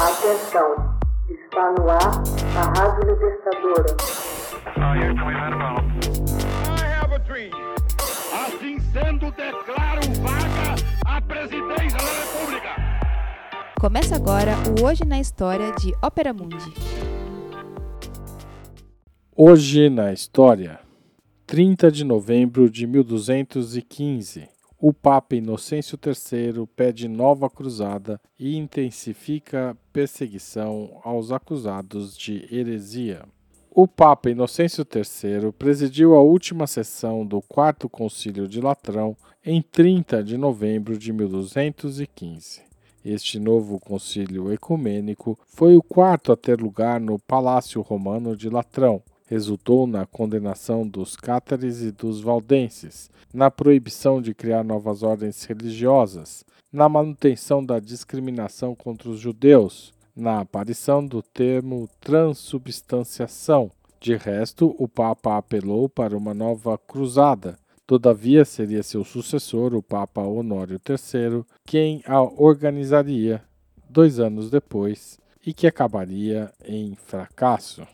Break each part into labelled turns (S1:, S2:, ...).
S1: Atenção, está no ar a Rádio Libertadora.
S2: Assim sendo, declaro vaga a presidência da República.
S3: Começa agora o Hoje na História de Ópera Mundi.
S4: Hoje na História, 30 de novembro de 1215 o Papa Inocêncio III pede nova cruzada e intensifica perseguição aos acusados de heresia. O Papa Inocêncio III presidiu a última sessão do Quarto Concílio de Latrão em 30 de novembro de 1215. Este novo concílio ecumênico foi o quarto a ter lugar no Palácio Romano de Latrão, resultou na condenação dos cátares e dos valdenses, na proibição de criar novas ordens religiosas, na manutenção da discriminação contra os judeus, na aparição do termo transubstanciação. De resto, o Papa apelou para uma nova cruzada. Todavia, seria seu sucessor, o Papa Honório III, quem a organizaria dois anos depois e que acabaria em fracasso.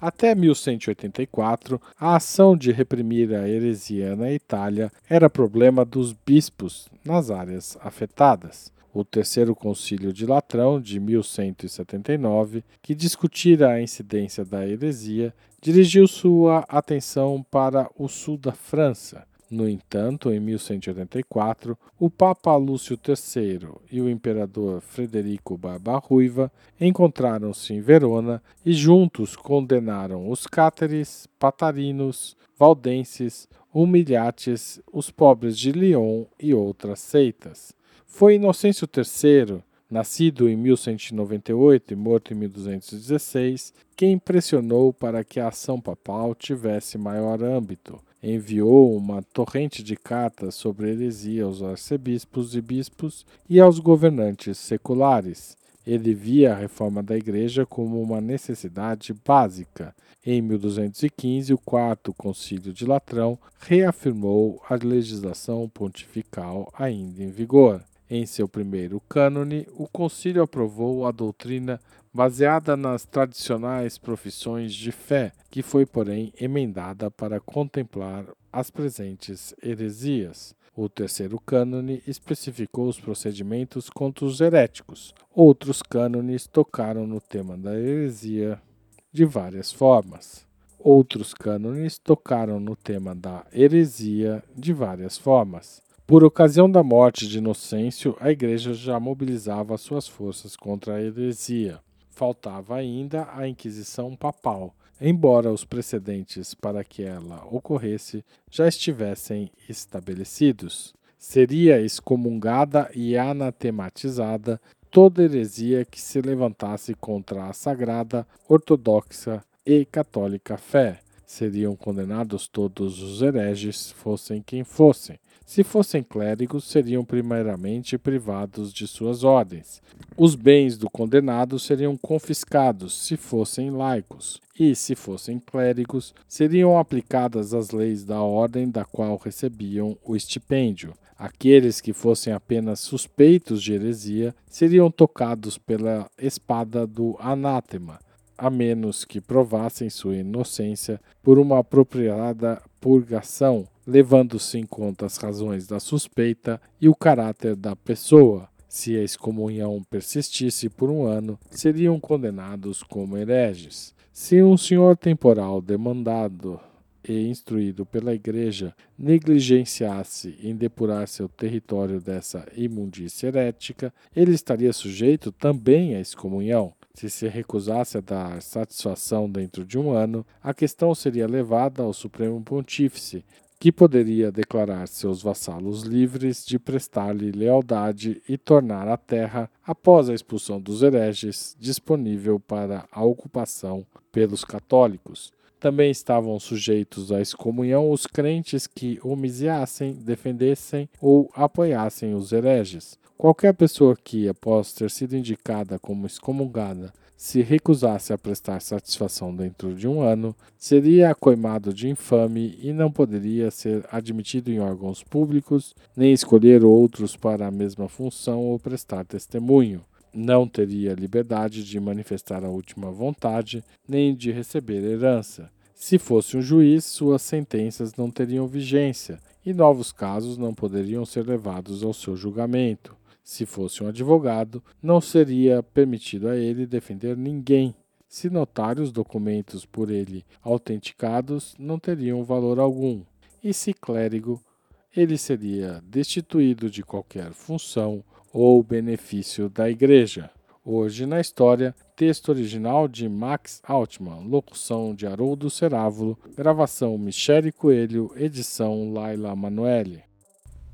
S4: Até 1184, a ação de reprimir a heresia na Itália era problema dos bispos nas áreas afetadas. O Terceiro Concílio de Latrão, de 1179, que discutira a incidência da heresia, dirigiu sua atenção para o sul da França, no entanto, em 1184, o Papa Lúcio III e o imperador Frederico Barba-Ruiva encontraram-se em Verona e juntos condenaram os cáteres, patarinos, valdenses, humilhates, os pobres de Lyon e outras seitas. Foi Inocêncio III, nascido em 1198 e morto em 1216, quem pressionou para que a ação papal tivesse maior âmbito enviou uma torrente de cartas sobre heresia aos arcebispos e bispos e aos governantes seculares. Ele via a reforma da Igreja como uma necessidade básica. Em 1215, o Quarto Concílio de Latrão reafirmou a legislação pontifical ainda em vigor. Em seu primeiro cânone, o concílio aprovou a doutrina baseada nas tradicionais profissões de fé, que foi, porém, emendada para contemplar as presentes heresias. O terceiro cânone especificou os procedimentos contra os heréticos. Outros cânones tocaram no tema da heresia de várias formas. Outros cânones tocaram no tema da heresia de várias formas. Por ocasião da morte de Inocêncio, a Igreja já mobilizava suas forças contra a heresia. Faltava ainda a Inquisição Papal, embora os precedentes para que ela ocorresse já estivessem estabelecidos. Seria excomungada e anatematizada toda heresia que se levantasse contra a sagrada, ortodoxa e católica fé. Seriam condenados todos os hereges, fossem quem fossem se fossem clérigos, seriam primeiramente privados de suas ordens. Os bens do condenado seriam confiscados, se fossem laicos, e, se fossem clérigos, seriam aplicadas as leis da ordem da qual recebiam o estipêndio. Aqueles que fossem apenas suspeitos de heresia seriam tocados pela espada do anátema, a menos que provassem sua inocência por uma apropriada purgação levando-se em conta as razões da suspeita e o caráter da pessoa. Se a excomunhão persistisse por um ano, seriam condenados como hereges. Se um senhor temporal demandado e instruído pela Igreja negligenciasse em depurar seu território dessa imundícia herética, ele estaria sujeito também à excomunhão. Se se recusasse a dar satisfação dentro de um ano, a questão seria levada ao Supremo Pontífice, que poderia declarar seus vassalos livres de prestar-lhe lealdade e tornar a terra, após a expulsão dos hereges, disponível para a ocupação pelos católicos. Também estavam sujeitos à excomunhão os crentes que homiciassem, defendessem ou apoiassem os hereges. Qualquer pessoa que, após ter sido indicada como excomungada, se recusasse a prestar satisfação dentro de um ano, seria acoimado de infame e não poderia ser admitido em órgãos públicos, nem escolher outros para a mesma função ou prestar testemunho. Não teria liberdade de manifestar a última vontade, nem de receber herança. Se fosse um juiz, suas sentenças não teriam vigência e novos casos não poderiam ser levados ao seu julgamento. Se fosse um advogado, não seria permitido a ele defender ninguém. Se notários documentos por ele autenticados não teriam valor algum. E se clérigo, ele seria destituído de qualquer função ou benefício da Igreja. Hoje na história, texto original de Max Altman, locução de Haroldo Cerávulo, gravação Michele Coelho, edição Laila Manoeli.